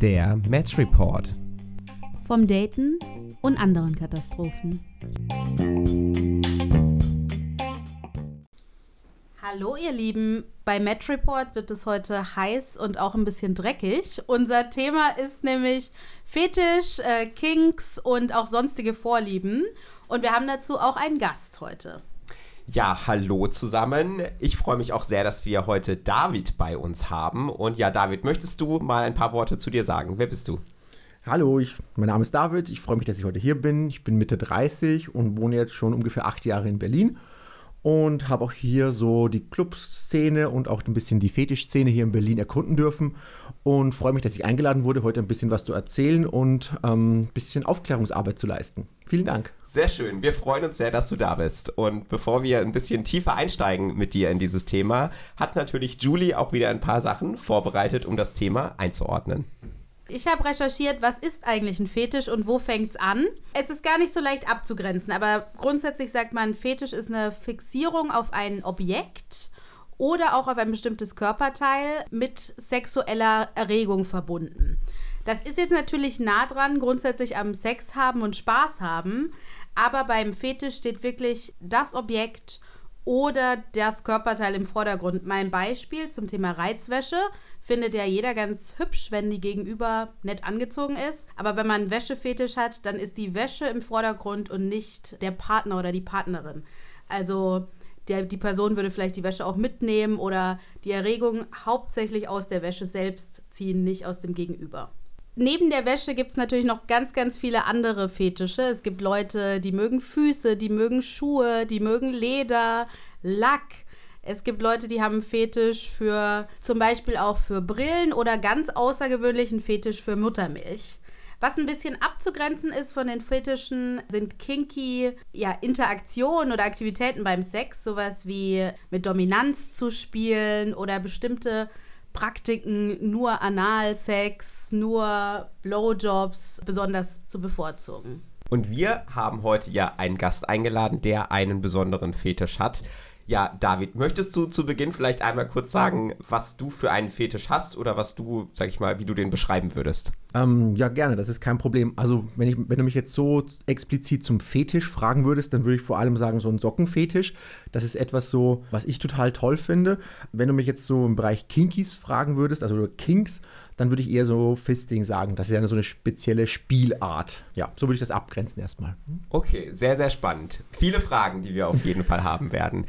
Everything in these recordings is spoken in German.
Der Match Report. Vom Daten und anderen Katastrophen. Hallo ihr Lieben, bei Match Report wird es heute heiß und auch ein bisschen dreckig. Unser Thema ist nämlich Fetisch, äh, Kinks und auch sonstige Vorlieben. Und wir haben dazu auch einen Gast heute. Ja, hallo zusammen. Ich freue mich auch sehr, dass wir heute David bei uns haben. Und ja, David, möchtest du mal ein paar Worte zu dir sagen? Wer bist du? Hallo, ich, mein Name ist David. Ich freue mich, dass ich heute hier bin. Ich bin Mitte 30 und wohne jetzt schon ungefähr acht Jahre in Berlin und habe auch hier so die Clubszene und auch ein bisschen die Fetischszene hier in Berlin erkunden dürfen und freue mich, dass ich eingeladen wurde, heute ein bisschen was zu erzählen und ähm, ein bisschen Aufklärungsarbeit zu leisten. Vielen Dank. Sehr schön. Wir freuen uns sehr, dass du da bist. Und bevor wir ein bisschen tiefer einsteigen mit dir in dieses Thema, hat natürlich Julie auch wieder ein paar Sachen vorbereitet, um das Thema einzuordnen. Ich habe recherchiert, was ist eigentlich ein Fetisch und wo fängt es an? Es ist gar nicht so leicht abzugrenzen, aber grundsätzlich sagt man, Fetisch ist eine Fixierung auf ein Objekt oder auch auf ein bestimmtes Körperteil mit sexueller Erregung verbunden. Das ist jetzt natürlich nah dran, grundsätzlich am Sex haben und Spaß haben, aber beim Fetisch steht wirklich das Objekt oder das Körperteil im Vordergrund. Mein Beispiel zum Thema Reizwäsche findet ja jeder ganz hübsch, wenn die Gegenüber nett angezogen ist. Aber wenn man einen Wäschefetisch hat, dann ist die Wäsche im Vordergrund und nicht der Partner oder die Partnerin. Also der, die Person würde vielleicht die Wäsche auch mitnehmen oder die Erregung hauptsächlich aus der Wäsche selbst ziehen, nicht aus dem Gegenüber. Neben der Wäsche gibt es natürlich noch ganz, ganz viele andere Fetische. Es gibt Leute, die mögen Füße, die mögen Schuhe, die mögen Leder, Lack. Es gibt Leute, die haben einen Fetisch für zum Beispiel auch für Brillen oder ganz außergewöhnlichen Fetisch für Muttermilch. Was ein bisschen abzugrenzen ist von den Fetischen, sind kinky ja, Interaktionen oder Aktivitäten beim Sex, sowas wie mit Dominanz zu spielen oder bestimmte Praktiken, nur Analsex, nur Blowjobs besonders zu bevorzugen. Und wir haben heute ja einen Gast eingeladen, der einen besonderen Fetisch hat. Ja, David, möchtest du zu Beginn vielleicht einmal kurz sagen, was du für einen Fetisch hast oder was du, sag ich mal, wie du den beschreiben würdest? Ähm, ja, gerne, das ist kein Problem. Also, wenn, ich, wenn du mich jetzt so explizit zum Fetisch fragen würdest, dann würde ich vor allem sagen, so ein Sockenfetisch. Das ist etwas so, was ich total toll finde. Wenn du mich jetzt so im Bereich Kinkies fragen würdest, also Kinks, dann würde ich eher so Fisting sagen. Das ist ja so eine spezielle Spielart. Ja, so würde ich das abgrenzen erstmal. Okay, sehr, sehr spannend. Viele Fragen, die wir auf jeden Fall haben werden.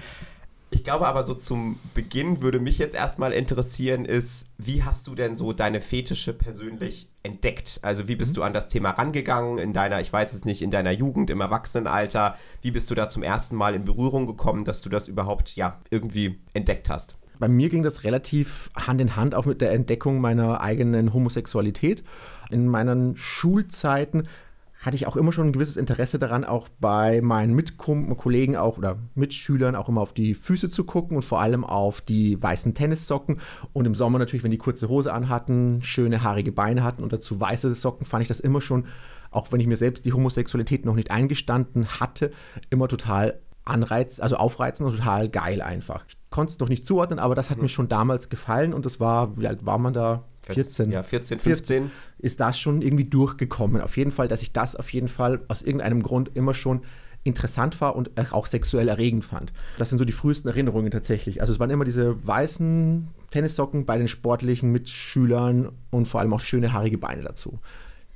Ich glaube aber so zum Beginn würde mich jetzt erstmal interessieren, ist, wie hast du denn so deine Fetische persönlich entdeckt? Also wie bist mhm. du an das Thema rangegangen in deiner, ich weiß es nicht, in deiner Jugend, im Erwachsenenalter? Wie bist du da zum ersten Mal in Berührung gekommen, dass du das überhaupt ja irgendwie entdeckt hast? Bei mir ging das relativ Hand in Hand auch mit der Entdeckung meiner eigenen Homosexualität. In meinen Schulzeiten hatte ich auch immer schon ein gewisses Interesse daran, auch bei meinen Mitkollegen auch oder Mitschülern auch immer auf die Füße zu gucken und vor allem auf die weißen Tennissocken. Und im Sommer natürlich, wenn die kurze Hose anhatten, schöne haarige Beine hatten und dazu weiße Socken, fand ich das immer schon, auch wenn ich mir selbst die Homosexualität noch nicht eingestanden hatte, immer total anreiz, also aufreizend und total geil einfach. Ich konnte es noch nicht zuordnen, aber das hat mhm. mir schon damals gefallen und das war, wie alt war man da? 14. Ja, 14, 15. Ist das schon irgendwie durchgekommen. Auf jeden Fall, dass ich das auf jeden Fall aus irgendeinem Grund immer schon interessant war und auch sexuell erregend fand. Das sind so die frühesten Erinnerungen tatsächlich. Also es waren immer diese weißen Tennissocken bei den sportlichen Mitschülern und vor allem auch schöne haarige Beine dazu.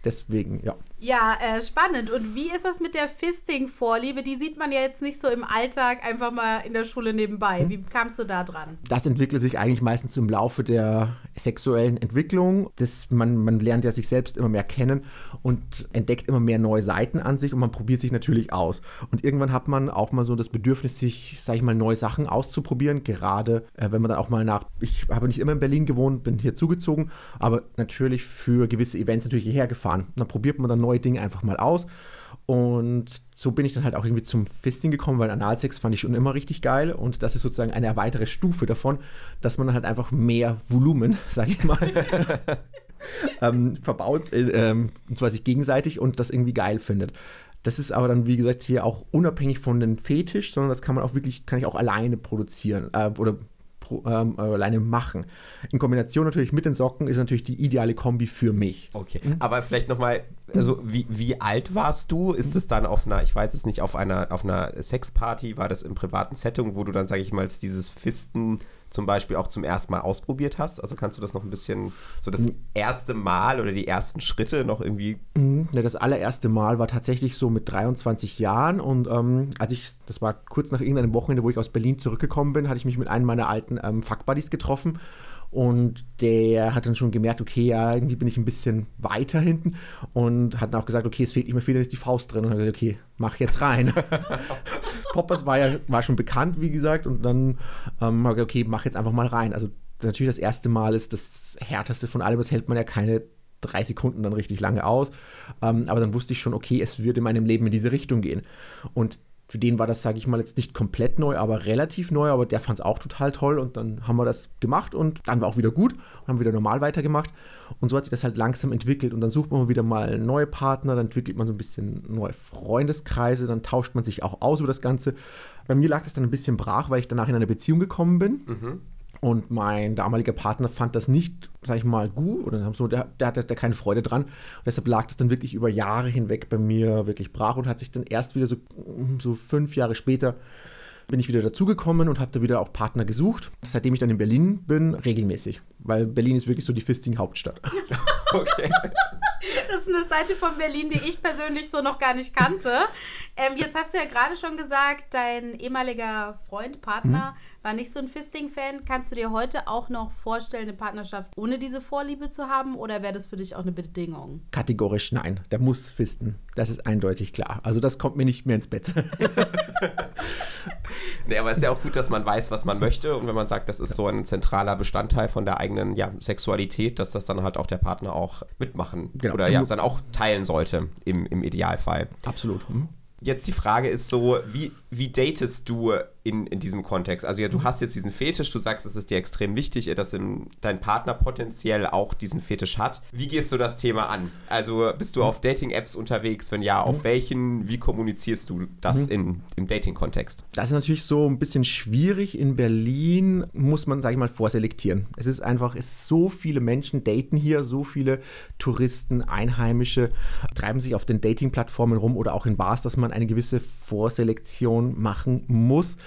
Deswegen, ja. Ja, äh, spannend. Und wie ist das mit der Fisting-Vorliebe? Die sieht man ja jetzt nicht so im Alltag einfach mal in der Schule nebenbei. Hm. Wie kamst du da dran? Das entwickelt sich eigentlich meistens im Laufe der sexuellen Entwicklung. Das, man, man lernt ja sich selbst immer mehr kennen und entdeckt immer mehr neue Seiten an sich und man probiert sich natürlich aus. Und irgendwann hat man auch mal so das Bedürfnis, sich, sag ich mal, neue Sachen auszuprobieren. Gerade äh, wenn man dann auch mal nach, ich habe nicht immer in Berlin gewohnt, bin hier zugezogen, aber natürlich für gewisse Events natürlich hierher gefahren. Und dann probiert man dann neue Dinge einfach mal aus. Und so bin ich dann halt auch irgendwie zum Fisting gekommen, weil Analsex fand ich schon immer richtig geil. Und das ist sozusagen eine weitere Stufe davon, dass man dann halt einfach mehr Volumen, sag ich mal, ähm, verbaut, äh, ähm, und zwar sich gegenseitig und das irgendwie geil findet. Das ist aber dann, wie gesagt, hier auch unabhängig von dem Fetisch, sondern das kann man auch wirklich, kann ich auch alleine produzieren äh, oder ähm, alleine machen. In Kombination natürlich mit den Socken ist natürlich die ideale Kombi für mich. Okay, aber vielleicht nochmal, also wie, wie alt warst du? Ist es dann auf einer, ich weiß es nicht, auf einer, auf einer Sexparty, war das im privaten Setting, wo du dann, sage ich mal, dieses Fisten zum Beispiel auch zum ersten Mal ausprobiert hast? Also kannst du das noch ein bisschen, so das erste Mal oder die ersten Schritte noch irgendwie? Mhm, ne, das allererste Mal war tatsächlich so mit 23 Jahren und ähm, als ich, das war kurz nach irgendeinem Wochenende, wo ich aus Berlin zurückgekommen bin, hatte ich mich mit einem meiner alten ähm, Fuckbuddies getroffen und der hat dann schon gemerkt, okay, ja, irgendwie bin ich ein bisschen weiter hinten und hat dann auch gesagt, okay, es fehlt nicht mehr viel, dann ist die Faust drin. Und hat gesagt, okay, mach jetzt rein. Poppers war ja war schon bekannt, wie gesagt, und dann ähm, habe ich gesagt, okay, mach jetzt einfach mal rein. Also natürlich das erste Mal ist das härteste von allem, das hält man ja keine drei Sekunden dann richtig lange aus. Ähm, aber dann wusste ich schon, okay, es wird in meinem Leben in diese Richtung gehen. Und für den war das, sage ich mal, jetzt nicht komplett neu, aber relativ neu, aber der fand es auch total toll und dann haben wir das gemacht und dann war auch wieder gut und haben wieder normal weitergemacht und so hat sich das halt langsam entwickelt und dann sucht man wieder mal neue Partner, dann entwickelt man so ein bisschen neue Freundeskreise, dann tauscht man sich auch aus über das Ganze. Bei mir lag das dann ein bisschen brach, weil ich danach in eine Beziehung gekommen bin. Mhm. Und mein damaliger Partner fand das nicht, sag ich mal, gut oder so, der, der hatte da keine Freude dran. Und deshalb lag das dann wirklich über Jahre hinweg bei mir wirklich brach und hat sich dann erst wieder so, so fünf Jahre später bin ich wieder dazugekommen und habe da wieder auch Partner gesucht. Seitdem ich dann in Berlin bin, regelmäßig. Weil Berlin ist wirklich so die Fisting-Hauptstadt. okay. Das ist eine Seite von Berlin, die ich persönlich so noch gar nicht kannte. Ähm, jetzt hast du ja gerade schon gesagt, dein ehemaliger Freund, Partner, mhm. war nicht so ein Fisting-Fan. Kannst du dir heute auch noch vorstellen, eine Partnerschaft ohne diese Vorliebe zu haben? Oder wäre das für dich auch eine Bedingung? Kategorisch nein. Der muss fisten. Das ist eindeutig klar. Also das kommt mir nicht mehr ins Bett. nee, aber es ist ja auch gut, dass man weiß, was man möchte. Und wenn man sagt, das ist so ein zentraler Bestandteil von der eigenen ja, Sexualität, dass das dann halt auch der Partner auch mitmachen genau. Oder ja, dann auch teilen sollte im, im Idealfall. Absolut. Mhm. Jetzt die Frage ist so, wie, wie datest du in, in diesem Kontext? Also ja, du hast jetzt diesen Fetisch, du sagst, es ist dir extrem wichtig, dass in, dein Partner potenziell auch diesen Fetisch hat. Wie gehst du das Thema an? Also bist du auf Dating-Apps unterwegs? Wenn ja, auf mhm. welchen? Wie kommunizierst du das mhm. in, im Dating-Kontext? Das ist natürlich so ein bisschen schwierig. In Berlin muss man, sage ich mal, vorselektieren. Es ist einfach, es so viele Menschen daten hier, so viele Touristen, Einheimische treiben sich auf den Dating-Plattformen rum oder auch in Bars, dass man eine gewisse Vorselektion machen muss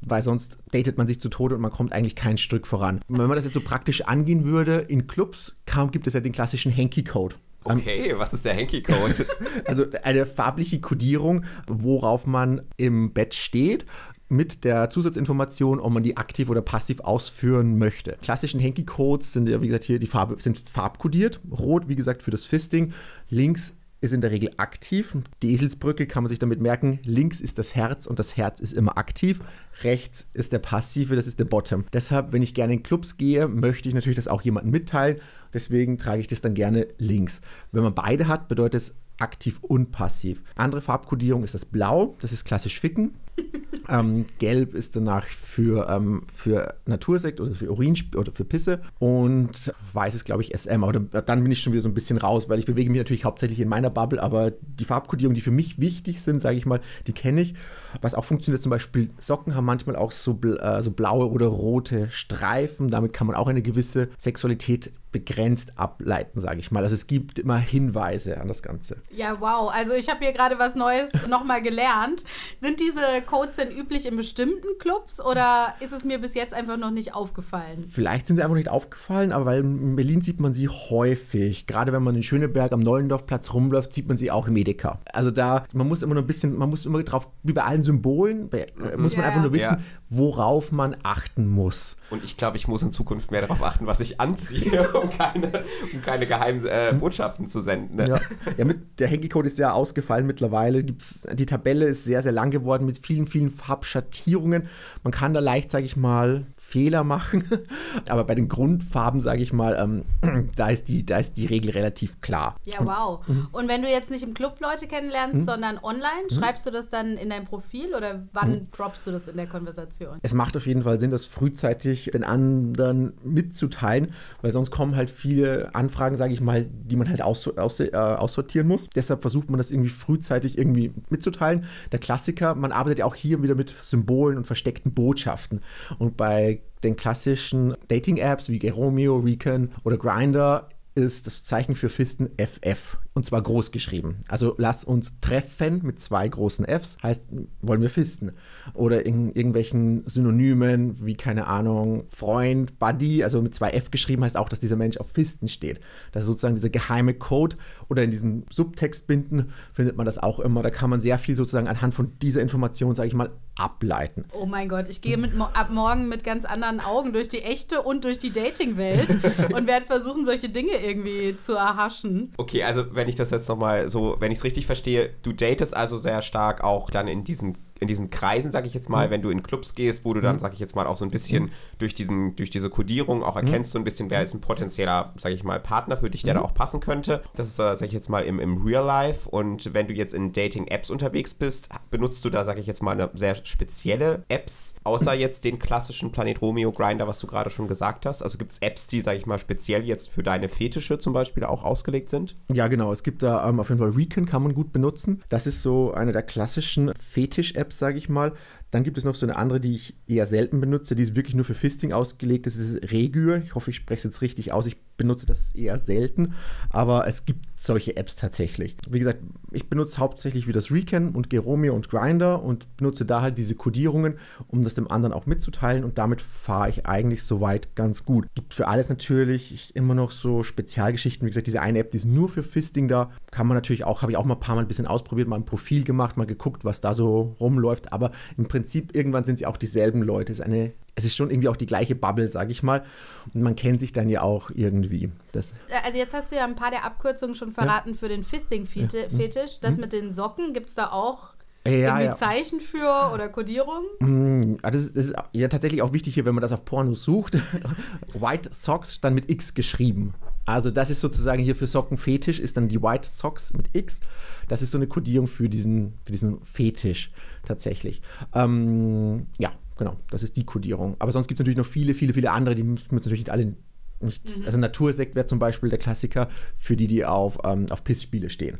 weil sonst datet man sich zu Tode und man kommt eigentlich kein Stück voran. wenn man das jetzt so praktisch angehen würde, in Clubs kam, gibt es ja den klassischen Hanky-Code. Okay, was ist der Hanky-Code? also eine farbliche Kodierung, worauf man im Bett steht mit der Zusatzinformation, ob man die aktiv oder passiv ausführen möchte. Klassischen Hanky-Codes sind ja, wie gesagt, hier die Farbe sind farbkodiert. Rot, wie gesagt, für das Fisting. Links ist in der Regel aktiv. Die Eselsbrücke kann man sich damit merken, links ist das Herz und das Herz ist immer aktiv, rechts ist der passive, das ist der Bottom. Deshalb, wenn ich gerne in Clubs gehe, möchte ich natürlich das auch jemandem mitteilen, deswegen trage ich das dann gerne links. Wenn man beide hat, bedeutet es aktiv und passiv. Andere Farbkodierung ist das Blau, das ist klassisch Ficken. ähm, Gelb ist danach für, ähm, für Natursekt oder für Urin oder für Pisse und weiß ist, glaube ich, SM. Aber dann bin ich schon wieder so ein bisschen raus, weil ich bewege mich natürlich hauptsächlich in meiner Bubble, aber die Farbkodierungen, die für mich wichtig sind, sage ich mal, die kenne ich. Was auch funktioniert, zum Beispiel Socken haben manchmal auch so, äh, so blaue oder rote Streifen. Damit kann man auch eine gewisse Sexualität begrenzt ableiten, sage ich mal. Also es gibt immer Hinweise an das Ganze. Ja, wow. Also ich habe hier gerade was Neues nochmal gelernt. Sind diese Codes denn üblich in bestimmten Clubs oder ist es mir bis jetzt einfach noch nicht aufgefallen? Vielleicht sind sie einfach nicht aufgefallen, aber weil in Berlin sieht man sie häufig. Gerade wenn man in Schöneberg am Neulendorfplatz rumläuft, sieht man sie auch im Edeka. Also da, man muss immer noch ein bisschen, man muss immer drauf, wie bei allen Symbolen, mhm. muss man ja. einfach nur wissen, ja. Worauf man achten muss. Und ich glaube, ich muss in Zukunft mehr darauf achten, was ich anziehe, um keine, um keine geheimen äh. Botschaften zu senden. Ne? Ja. ja, mit, der Hanky-Code ist ja ausgefallen mittlerweile. Gibt's, die Tabelle ist sehr, sehr lang geworden mit vielen, vielen Farbschattierungen. Man kann da leicht, sage ich mal, Fehler machen. Aber bei den Grundfarben, sage ich mal, ähm, da, ist die, da ist die Regel relativ klar. Ja, wow. Mhm. Und wenn du jetzt nicht im Club Leute kennenlernst, mhm. sondern online, mhm. schreibst du das dann in dein Profil oder wann mhm. droppst du das in der Konversation? Es macht auf jeden Fall Sinn, das frühzeitig den anderen mitzuteilen, weil sonst kommen halt viele Anfragen, sage ich mal, die man halt aus, aus, äh, aussortieren muss. Deshalb versucht man das irgendwie frühzeitig irgendwie mitzuteilen. Der Klassiker, man arbeitet ja auch hier wieder mit Symbolen und versteckten Botschaften. Und bei bei den klassischen Dating-Apps wie Geromeo, Recon oder Grinder ist das Zeichen für Fisten FF und zwar groß geschrieben. Also lass uns treffen mit zwei großen Fs, heißt, wollen wir fisten. Oder in irgendwelchen Synonymen wie, keine Ahnung, Freund, Buddy, also mit zwei F geschrieben, heißt auch, dass dieser Mensch auf Fisten steht. Das ist sozusagen dieser geheime Code. Oder in diesen Subtextbinden findet man das auch immer. Da kann man sehr viel sozusagen anhand von dieser Information, sage ich mal, ableiten. Oh mein Gott, ich gehe mit, ab morgen mit ganz anderen Augen durch die echte und durch die Dating-Welt und werde versuchen, solche Dinge irgendwie zu erhaschen. Okay, also wenn ich das jetzt nochmal so, wenn ich es richtig verstehe, du datest also sehr stark auch dann in diesen in diesen Kreisen, sag ich jetzt mal, mhm. wenn du in Clubs gehst, wo du dann, mhm. sag ich jetzt mal, auch so ein bisschen mhm. durch, diesen, durch diese Kodierung auch erkennst, so ein bisschen, wer ist ein potenzieller, sag ich mal, Partner für dich, der da auch passen könnte. Das ist, äh, sag ich jetzt mal, im, im Real Life. Und wenn du jetzt in Dating-Apps unterwegs bist, benutzt du da, sag ich jetzt mal, eine sehr spezielle Apps, außer jetzt den klassischen Planet Romeo Grinder, was du gerade schon gesagt hast. Also gibt es Apps, die, sag ich mal, speziell jetzt für deine Fetische zum Beispiel auch ausgelegt sind? Ja, genau. Es gibt da ähm, auf jeden Fall Recon, kann man gut benutzen. Das ist so eine der klassischen Fetisch-Apps Apps, sage ich mal. Dann gibt es noch so eine andere, die ich eher selten benutze, die ist wirklich nur für Fisting ausgelegt. Das ist Regür. Ich hoffe, ich spreche es jetzt richtig aus. Ich benutze das eher selten, aber es gibt solche Apps tatsächlich. Wie gesagt, ich benutze hauptsächlich wie das Recon und Geromeo und Grinder und benutze da halt diese Codierungen, um das dem anderen auch mitzuteilen und damit fahre ich eigentlich soweit ganz gut. Gibt für alles natürlich immer noch so Spezialgeschichten. Wie gesagt, diese eine App, die ist nur für Fisting da. Kann man natürlich auch, habe ich auch mal ein paar Mal ein bisschen ausprobiert, mal ein Profil gemacht, mal geguckt, was da so rumläuft, aber im Prinzip irgendwann sind sie auch dieselben Leute. Es ist eine es ist schon irgendwie auch die gleiche Bubble, sag ich mal. Und man kennt sich dann ja auch irgendwie. Das äh, also jetzt hast du ja ein paar der Abkürzungen schon verraten ja. für den Fisting-Fetisch. Das mhm. mit den Socken, gibt es da auch ja, ja. Zeichen für oder Kodierung? Mhm. Das, ist, das ist ja tatsächlich auch wichtig hier, wenn man das auf Pornos sucht. White Socks dann mit X geschrieben. Also das ist sozusagen hier für Sockenfetisch, ist dann die White Socks mit X. Das ist so eine Kodierung für diesen, für diesen Fetisch tatsächlich. Ähm, ja, genau, das ist die Kodierung. Aber sonst gibt es natürlich noch viele, viele, viele andere, die müssen wir natürlich nicht alle nicht. Mhm. Also Natursekt wäre zum Beispiel der Klassiker für die, die auf, ähm, auf Pissspiele stehen.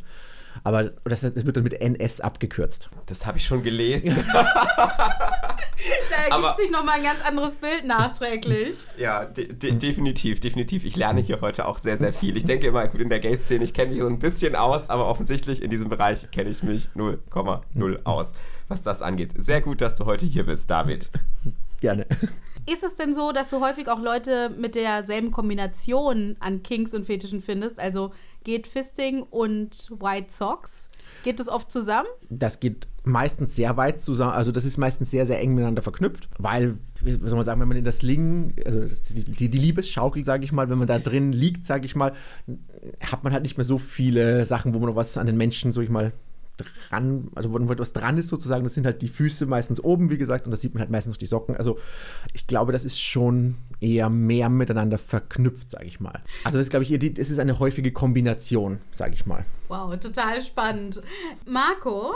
Aber das, das, wird dann mit NS abgekürzt. Das habe ich schon gelesen. da ergibt sich nochmal ein ganz anderes Bild nachträglich. Ja, de de definitiv, definitiv. Ich lerne hier heute auch sehr, sehr viel. Ich denke immer, gut, in der Gay-Szene, ich kenne mich so ein bisschen aus, aber offensichtlich in diesem Bereich kenne ich mich 0,0 aus was das angeht. Sehr gut, dass du heute hier bist, David. Gerne. Ist es denn so, dass du häufig auch Leute mit derselben Kombination an Kings und Fetischen findest? Also geht Fisting und White Socks? Geht das oft zusammen? Das geht meistens sehr weit zusammen. Also das ist meistens sehr, sehr eng miteinander verknüpft, weil, wie soll man sagen, wenn man in das Sling, also die, die Liebesschaukel, sage ich mal, wenn man da drin liegt, sage ich mal, hat man halt nicht mehr so viele Sachen, wo man noch was an den Menschen, so ich mal, dran, also wo etwas dran ist sozusagen, das sind halt die Füße meistens oben, wie gesagt, und das sieht man halt meistens noch die Socken. Also ich glaube, das ist schon eher mehr miteinander verknüpft, sage ich mal. Also das ist, glaube ich, das ist eine häufige Kombination, sage ich mal. Wow, total spannend. Marco,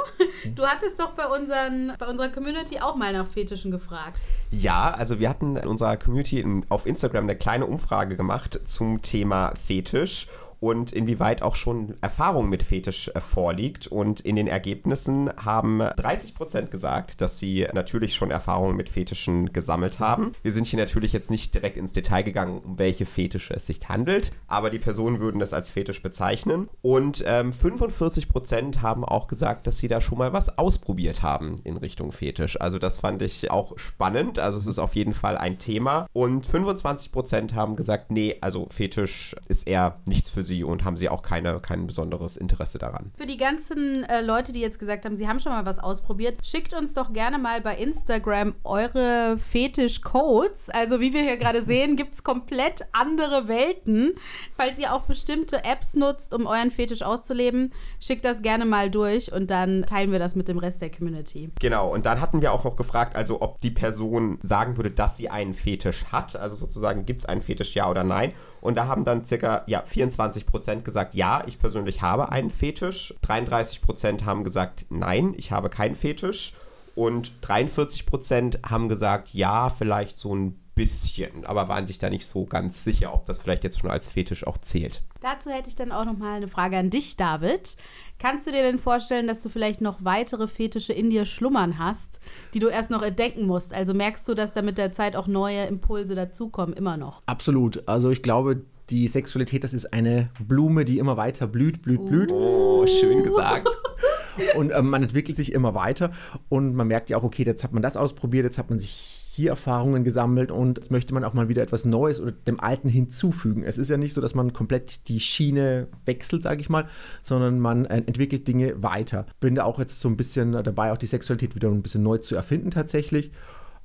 du hattest doch bei, unseren, bei unserer Community auch mal nach Fetischen gefragt. Ja, also wir hatten in unserer Community auf Instagram eine kleine Umfrage gemacht zum Thema Fetisch und inwieweit auch schon Erfahrung mit Fetisch äh, vorliegt. Und in den Ergebnissen haben 30 Prozent gesagt, dass sie natürlich schon Erfahrungen mit Fetischen gesammelt haben. Wir sind hier natürlich jetzt nicht direkt ins Detail gegangen, um welche Fetische es sich handelt, aber die Personen würden das als Fetisch bezeichnen. Und ähm, 45 Prozent haben auch gesagt, dass sie da schon mal was ausprobiert haben in Richtung Fetisch. Also das fand ich auch spannend. Also es ist auf jeden Fall ein Thema. Und 25 Prozent haben gesagt, nee, also Fetisch ist eher nichts für sie sie und haben sie auch keine, kein besonderes Interesse daran. Für die ganzen äh, Leute, die jetzt gesagt haben, sie haben schon mal was ausprobiert, schickt uns doch gerne mal bei Instagram eure Fetisch-Codes. Also wie wir hier gerade sehen, gibt es komplett andere Welten. Falls ihr auch bestimmte Apps nutzt, um euren Fetisch auszuleben, schickt das gerne mal durch und dann teilen wir das mit dem Rest der Community. Genau, und dann hatten wir auch noch gefragt, also ob die Person sagen würde, dass sie einen Fetisch hat. Also sozusagen, gibt es einen Fetisch, ja oder nein? Und da haben dann circa ja, 24 Prozent gesagt, ja, ich persönlich habe einen Fetisch. 33 Prozent haben gesagt, nein, ich habe keinen Fetisch. Und 43 Prozent haben gesagt, ja, vielleicht so ein bisschen, aber waren sich da nicht so ganz sicher, ob das vielleicht jetzt schon als Fetisch auch zählt. Dazu hätte ich dann auch noch mal eine Frage an dich, David. Kannst du dir denn vorstellen, dass du vielleicht noch weitere Fetische in dir schlummern hast, die du erst noch entdecken musst? Also merkst du, dass da mit der Zeit auch neue Impulse dazukommen, immer noch? Absolut. Also ich glaube, die Sexualität, das ist eine Blume, die immer weiter blüht, blüht, blüht. Oh, schön gesagt. Und ähm, man entwickelt sich immer weiter und man merkt ja auch, okay, jetzt hat man das ausprobiert, jetzt hat man sich hier Erfahrungen gesammelt und jetzt möchte man auch mal wieder etwas Neues oder dem Alten hinzufügen. Es ist ja nicht so, dass man komplett die Schiene wechselt, sage ich mal, sondern man äh, entwickelt Dinge weiter. Bin da auch jetzt so ein bisschen dabei, auch die Sexualität wieder ein bisschen neu zu erfinden tatsächlich.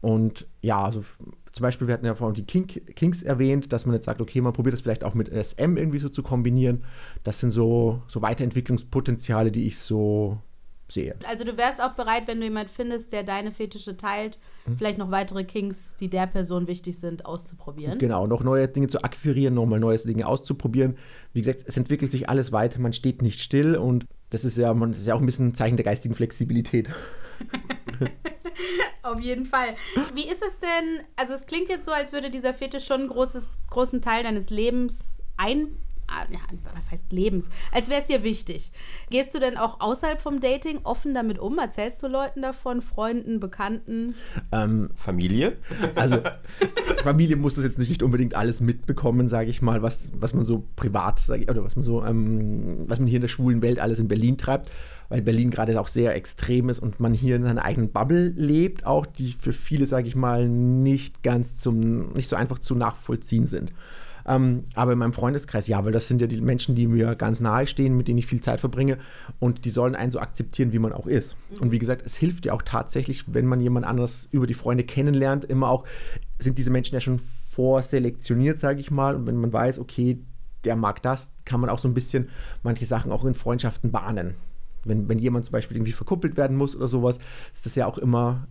Und ja, also zum Beispiel, wir hatten ja vorhin die Kink, Kinks erwähnt, dass man jetzt sagt, okay, man probiert das vielleicht auch mit SM irgendwie so zu kombinieren. Das sind so, so Weiterentwicklungspotenziale, die ich so sehe. Also du wärst auch bereit, wenn du jemanden findest, der deine Fetische teilt, mhm. vielleicht noch weitere Kinks, die der Person wichtig sind, auszuprobieren. Genau, noch neue Dinge zu akquirieren, nochmal neue Dinge auszuprobieren. Wie gesagt, es entwickelt sich alles weiter, man steht nicht still und das ist ja, man, das ist ja auch ein bisschen ein Zeichen der geistigen Flexibilität. Auf jeden Fall. Wie ist es denn, also es klingt jetzt so, als würde dieser Fetisch schon einen großes, großen Teil deines Lebens ein, Ah, ja, was heißt Lebens, als wäre es dir wichtig. Gehst du denn auch außerhalb vom Dating offen damit um? Erzählst du Leuten davon, Freunden, Bekannten? Ähm, Familie? Also Familie muss das jetzt nicht unbedingt alles mitbekommen, sage ich mal, was, was man so privat, sag ich, oder was man so, ähm, was man hier in der schwulen Welt alles in Berlin treibt, weil Berlin gerade auch sehr extrem ist und man hier in seiner eigenen Bubble lebt, auch die für viele, sage ich mal, nicht ganz zum, nicht so einfach zu nachvollziehen sind. Ähm, aber in meinem Freundeskreis, ja, weil das sind ja die Menschen, die mir ganz nahe stehen, mit denen ich viel Zeit verbringe und die sollen einen so akzeptieren, wie man auch ist. Und wie gesagt, es hilft ja auch tatsächlich, wenn man jemand anderes über die Freunde kennenlernt, immer auch, sind diese Menschen ja schon vorselektioniert, sage ich mal. Und wenn man weiß, okay, der mag das, kann man auch so ein bisschen manche Sachen auch in Freundschaften bahnen. Wenn, wenn jemand zum Beispiel irgendwie verkuppelt werden muss oder sowas, ist das ja auch immer,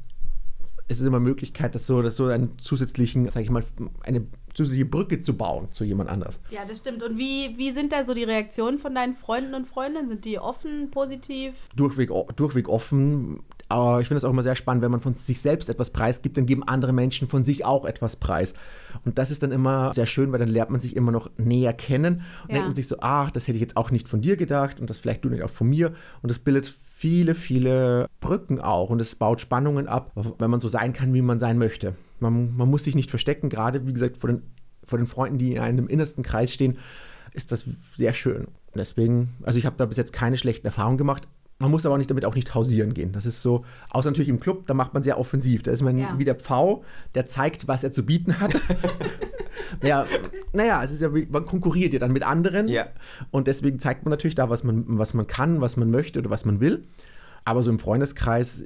es ist immer Möglichkeit, dass so, dass so einen zusätzlichen, sage ich mal, eine zusätzliche Brücke zu bauen zu jemand anders. Ja, das stimmt. Und wie, wie sind da so die Reaktionen von deinen Freunden und Freundinnen? Sind die offen, positiv? Durchweg, durchweg offen. Aber ich finde es auch immer sehr spannend, wenn man von sich selbst etwas preisgibt, dann geben andere Menschen von sich auch etwas preis. Und das ist dann immer sehr schön, weil dann lernt man sich immer noch näher kennen und ja. denkt man sich so, ach, das hätte ich jetzt auch nicht von dir gedacht und das vielleicht du nicht auch von mir. Und das bildet viele, viele Brücken auch und es baut Spannungen ab, wenn man so sein kann, wie man sein möchte. Man, man muss sich nicht verstecken, gerade wie gesagt vor den, vor den Freunden, die in einem innersten Kreis stehen, ist das sehr schön. Deswegen, also ich habe da bis jetzt keine schlechten Erfahrungen gemacht. Man muss aber auch nicht damit auch nicht hausieren gehen. Das ist so, außer natürlich im Club, da macht man sehr offensiv. Da ist man ja. wie der Pfau, der zeigt, was er zu bieten hat. naja, naja, es ist ja, man konkurriert ja dann mit anderen. Ja. Und deswegen zeigt man natürlich da, was man, was man kann, was man möchte oder was man will. Aber so im Freundeskreis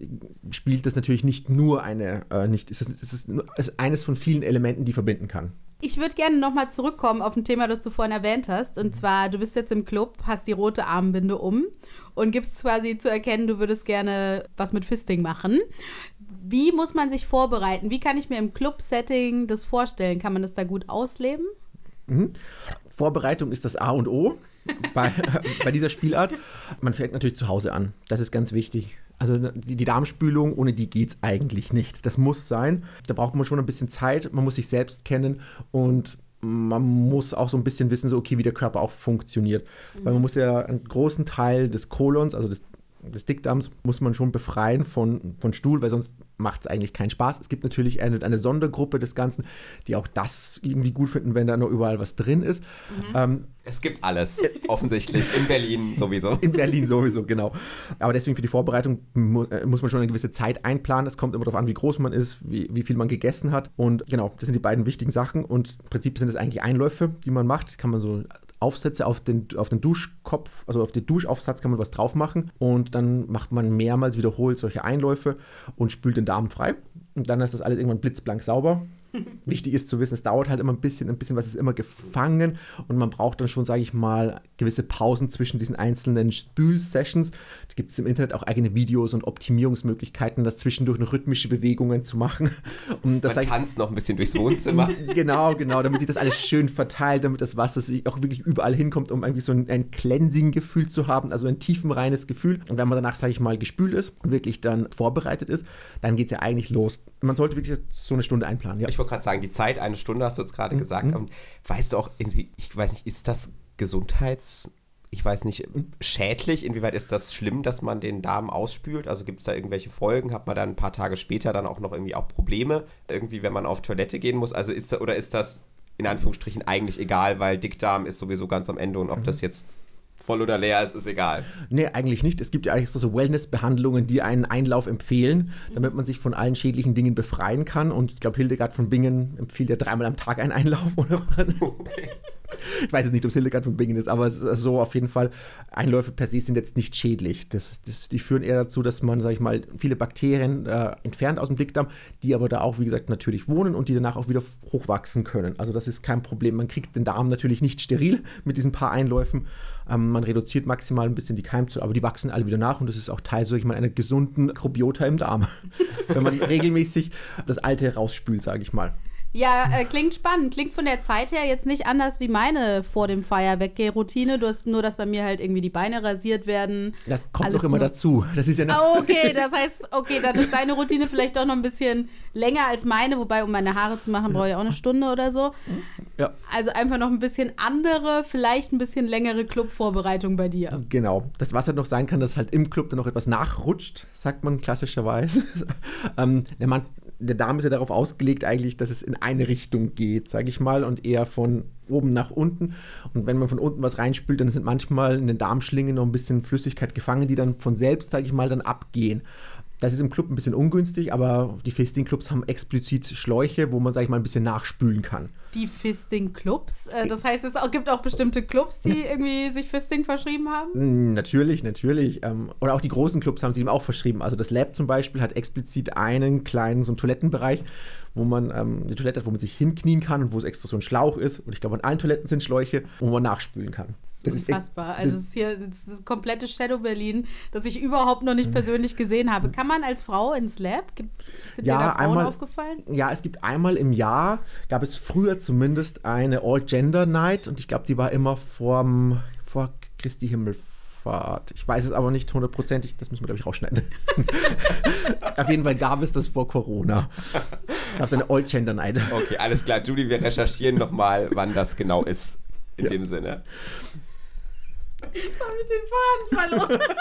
spielt das natürlich nicht nur eine, äh, nicht, es ist, es ist, es ist eines von vielen Elementen, die verbinden kann. Ich würde gerne nochmal zurückkommen auf ein Thema, das du vorhin erwähnt hast. Und zwar, du bist jetzt im Club, hast die rote Armbinde um und gibst quasi zu erkennen, du würdest gerne was mit Fisting machen. Wie muss man sich vorbereiten? Wie kann ich mir im Club-Setting das vorstellen? Kann man das da gut ausleben? Mhm. Vorbereitung ist das A und O bei, bei dieser Spielart. Man fängt natürlich zu Hause an. Das ist ganz wichtig. Also die, die Darmspülung, ohne die geht es eigentlich nicht. Das muss sein. Da braucht man schon ein bisschen Zeit. Man muss sich selbst kennen und man muss auch so ein bisschen wissen, so okay, wie der Körper auch funktioniert. Mhm. Weil man muss ja einen großen Teil des Kolons, also des des Dickdarms muss man schon befreien von, von Stuhl, weil sonst macht es eigentlich keinen Spaß. Es gibt natürlich eine, eine Sondergruppe des Ganzen, die auch das irgendwie gut finden, wenn da noch überall was drin ist. Mhm. Ähm, es gibt alles, offensichtlich. In Berlin sowieso. In Berlin sowieso, genau. Aber deswegen für die Vorbereitung mu äh, muss man schon eine gewisse Zeit einplanen. Es kommt immer darauf an, wie groß man ist, wie, wie viel man gegessen hat. Und genau, das sind die beiden wichtigen Sachen. Und im Prinzip sind es eigentlich Einläufe, die man macht. Kann man so Aufsätze auf den, auf den Duschkopf, also auf den Duschaufsatz kann man was drauf machen und dann macht man mehrmals wiederholt solche Einläufe und spült den Darm frei. Und dann ist das alles irgendwann blitzblank sauber. Wichtig ist zu wissen, es dauert halt immer ein bisschen, ein bisschen was ist immer gefangen und man braucht dann schon, sage ich mal, gewisse Pausen zwischen diesen einzelnen Spül-Sessions. Da gibt es im Internet auch eigene Videos und Optimierungsmöglichkeiten, das zwischendurch noch rhythmische Bewegungen zu machen. Und das man tanzt noch ein bisschen durchs Wohnzimmer. genau, genau, damit sich das alles schön verteilt, damit das Wasser sich auch wirklich überall hinkommt, um irgendwie so ein, ein Cleansing-Gefühl zu haben, also ein tiefenreines Gefühl. Und wenn man danach, sage ich mal, gespült ist und wirklich dann vorbereitet ist, dann geht es ja eigentlich los. Man sollte wirklich so eine Stunde einplanen. Ja. Ich wollte gerade sagen, die Zeit, eine Stunde hast du jetzt gerade gesagt. Mhm. Und weißt du auch, ich weiß nicht, ist das Gesundheits, ich weiß nicht, schädlich? Inwieweit ist das schlimm, dass man den Darm ausspült? Also gibt es da irgendwelche Folgen? Hat man dann ein paar Tage später dann auch noch irgendwie auch Probleme? Irgendwie, wenn man auf Toilette gehen muss? Also ist da, oder ist das in Anführungsstrichen eigentlich egal, weil Dickdarm ist sowieso ganz am Ende und ob das jetzt voll oder leer ist, ist egal. Nee, eigentlich nicht. Es gibt ja eigentlich so, Wellness-Behandlungen, die einen Einlauf empfehlen, damit man sich von allen schädlichen Dingen befreien kann. Und ich glaube, Hildegard von Bingen empfiehlt ja dreimal am Tag einen Einlauf oder was. Ich weiß jetzt nicht, ob es Hildegard von Bingen ist, aber es ist so auf jeden Fall, Einläufe per se sind jetzt nicht schädlich. Das, das, die führen eher dazu, dass man, sag ich mal, viele Bakterien äh, entfernt aus dem Dickdarm, die aber da auch, wie gesagt, natürlich wohnen und die danach auch wieder hochwachsen können. Also das ist kein Problem. Man kriegt den Darm natürlich nicht steril mit diesen paar Einläufen. Ähm, man reduziert maximal ein bisschen die Keimzahl, aber die wachsen alle wieder nach und das ist auch Teil, sag ich mal, einer gesunden Mikrobiota im Darm. Wenn man regelmäßig das Alte rausspült, sage ich mal. Ja, äh, klingt spannend. Klingt von der Zeit her jetzt nicht anders wie meine vor dem Feier Weggeh-Routine. Du hast nur, dass bei mir halt irgendwie die Beine rasiert werden. Das kommt doch immer dazu. Das ist ja eine Ah, okay, das heißt, okay, dann ist deine Routine vielleicht doch noch ein bisschen länger als meine, wobei, um meine Haare zu machen, brauche ich auch eine Stunde oder so. Ja. Also einfach noch ein bisschen andere, vielleicht ein bisschen längere Clubvorbereitung bei dir. Genau. Das, was halt noch sein kann, dass halt im Club dann noch etwas nachrutscht, sagt man klassischerweise. ähm, Mann, der Darm ist ja darauf ausgelegt eigentlich, dass es in eine Richtung geht, sage ich mal, und eher von oben nach unten. Und wenn man von unten was reinspült, dann sind manchmal in den Darmschlingen noch ein bisschen Flüssigkeit gefangen, die dann von selbst, sage ich mal, dann abgehen. Das ist im Club ein bisschen ungünstig, aber die Fisting-Clubs haben explizit Schläuche, wo man, sag ich mal, ein bisschen nachspülen kann. Die Fisting-Clubs. Äh, das heißt, es gibt auch bestimmte Clubs, die irgendwie sich Fisting verschrieben haben. Natürlich, natürlich. Ähm, oder auch die großen Clubs haben sich ihm auch verschrieben. Also das Lab zum Beispiel hat explizit einen kleinen so einen Toilettenbereich, wo man ähm, eine Toilette hat, wo man sich hinknien kann und wo es extra so ein Schlauch ist. Und ich glaube, an allen Toiletten sind Schläuche, wo man nachspülen kann. Das ist- Unfassbar. Also es ist hier das, das komplette Shadow Berlin, das ich überhaupt noch nicht persönlich gesehen habe. Kann man als Frau ins Lab? Gibt, sind Ja, dir da Frauen einmal- aufgefallen? Ja, es gibt einmal im Jahr, gab es früher zumindest eine All-Gender-Night und ich glaube, die war immer vorm, vor Christi Himmelfahrt. Ich weiß es aber nicht hundertprozentig, das müssen wir, glaube ich, rausschneiden. Auf jeden Fall gab es das vor Corona. Gab es eine All-Gender-Night. Okay, alles klar. Julie, wir recherchieren nochmal, wann das genau ist. In dem Sinne. Jetzt habe ich den Faden verloren.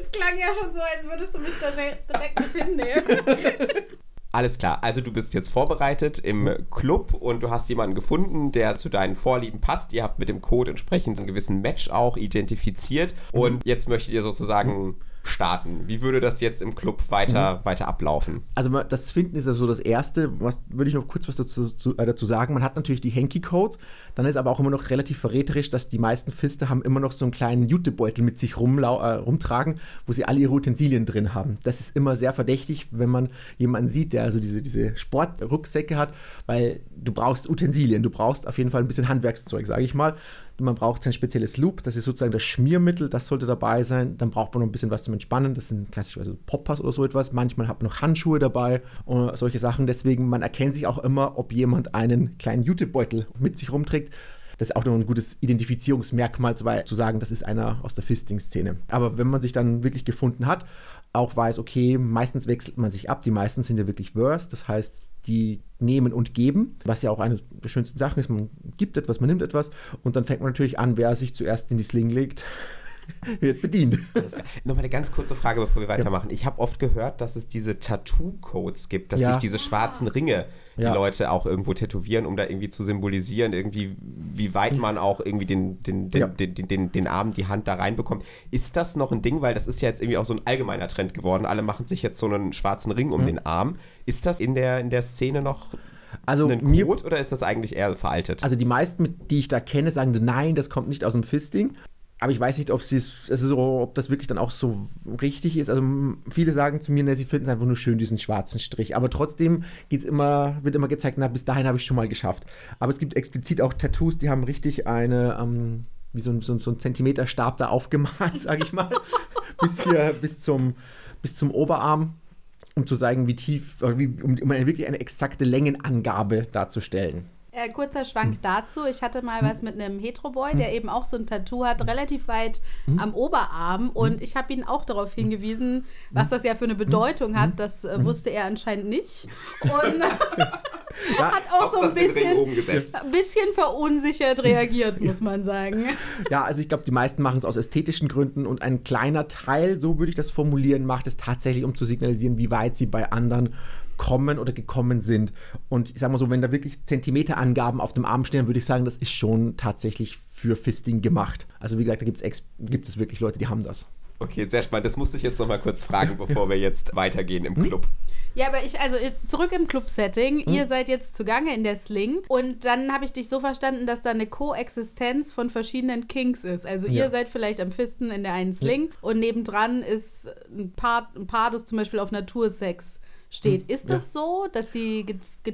Es klang ja schon so, als würdest du mich da direkt direkt mit hinnehmen. Alles klar, also du bist jetzt vorbereitet im Club und du hast jemanden gefunden, der zu deinen Vorlieben passt. Ihr habt mit dem Code entsprechend einen gewissen Match auch identifiziert und jetzt möchtet ihr sozusagen starten. Wie würde das jetzt im Club weiter, weiter ablaufen? Also das Finden ist ja so das Erste, was würde ich noch kurz was dazu, zu, äh, dazu sagen. Man hat natürlich die Hanky-Codes, dann ist aber auch immer noch relativ verräterisch, dass die meisten Fiste haben immer noch so einen kleinen Jutebeutel mit sich rumlau äh, rumtragen, wo sie alle ihre Utensilien drin haben. Das ist immer sehr verdächtig, wenn man jemanden sieht, der also diese, diese Sportrucksäcke hat, weil du brauchst Utensilien, du brauchst auf jeden Fall ein bisschen Handwerkszeug, sage ich mal. Man braucht sein spezielles Loop, das ist sozusagen das Schmiermittel, das sollte dabei sein. Dann braucht man noch ein bisschen was zum Entspannen, das sind klassischerweise Poppers oder so etwas. Manchmal hat man noch Handschuhe dabei und solche Sachen. Deswegen, man erkennt sich auch immer, ob jemand einen kleinen Jutebeutel mit sich rumträgt. Das ist auch noch ein gutes Identifizierungsmerkmal, zu sagen, das ist einer aus der Fisting-Szene. Aber wenn man sich dann wirklich gefunden hat, auch weiß, okay, meistens wechselt man sich ab. Die meisten sind ja wirklich Verse, das heißt, die nehmen und geben, was ja auch eine der schönsten Sachen ist. Man gibt etwas, man nimmt etwas und dann fängt man natürlich an, wer sich zuerst in die Sling legt, wird bedient. Nochmal eine ganz kurze Frage, bevor wir weitermachen. Ich habe oft gehört, dass es diese Tattoo-Codes gibt, dass Ja. sich diese schwarzen Ringe die Ja. Leute auch irgendwo tätowieren, um da irgendwie zu symbolisieren, irgendwie, wie weit man auch irgendwie den, den, den, Ja. den, den, den, den Arm, die Hand da reinbekommt. Ist das noch ein Ding? Weil das ist ja jetzt irgendwie auch so ein allgemeiner Trend geworden. Alle machen sich jetzt so einen schwarzen Ring um den Arm. Ist das in der, in der Szene noch Also ein mir, Code oder ist das eigentlich eher veraltet? Also die meisten, die ich da kenne, sagen, nein, das kommt nicht aus dem Fisting. Aber ich weiß nicht, ob, also so, ob das wirklich dann auch so richtig ist. Also viele sagen zu mir, ne, sie finden es einfach nur schön, diesen schwarzen Strich. Aber trotzdem geht's immer, wird immer gezeigt, na, bis dahin habe ich schon mal geschafft. Aber es gibt explizit auch Tattoos, die haben richtig eine, ähm, wie so ein, so, so ein Zentimeterstab da aufgemalt, sage ich mal. bis hier, bis zum, bis zum Oberarm, um zu zeigen, wie tief, oder wie, um, um wirklich eine exakte Längenangabe darzustellen. Äh, kurzer Schwank dazu. Ich hatte mal was mit einem Heteroboy, der eben auch so ein Tattoo hat, relativ weit am Oberarm. Und ich habe ihn auch darauf hingewiesen, was das ja für eine Bedeutung hat. Das äh, wusste er anscheinend nicht. Und Ja, Hat auch so ein Hauptsache den Ring bisschen, ein bisschen verunsichert reagiert, muss man sagen. Ja, also ich glaube, die meisten machen es aus ästhetischen Gründen. Und ein kleiner Teil, so würde ich das formulieren, macht es tatsächlich, um zu signalisieren, wie weit sie bei anderen kommen oder gekommen sind. Und ich sag mal so, wenn da wirklich Zentimeterangaben auf dem Arm stehen, dann würde ich sagen, das ist schon tatsächlich für Fisting gemacht. Also wie gesagt, da gibt's ex- gibt es wirklich Leute, die haben das. Okay, sehr spannend. Das musste ich jetzt nochmal kurz fragen, bevor wir jetzt weitergehen im Club. Ja, aber ich, also zurück im Club-Setting. Ihr seid jetzt zugange in der Sling und dann habe ich dich so verstanden, dass da eine Koexistenz von verschiedenen Kinks ist. Also ihr Ja. seid vielleicht am Fisten in der einen Sling und nebendran ist ein Paar, ein Paar, das zum Beispiel auf Natursex steht. Ist das so, dass die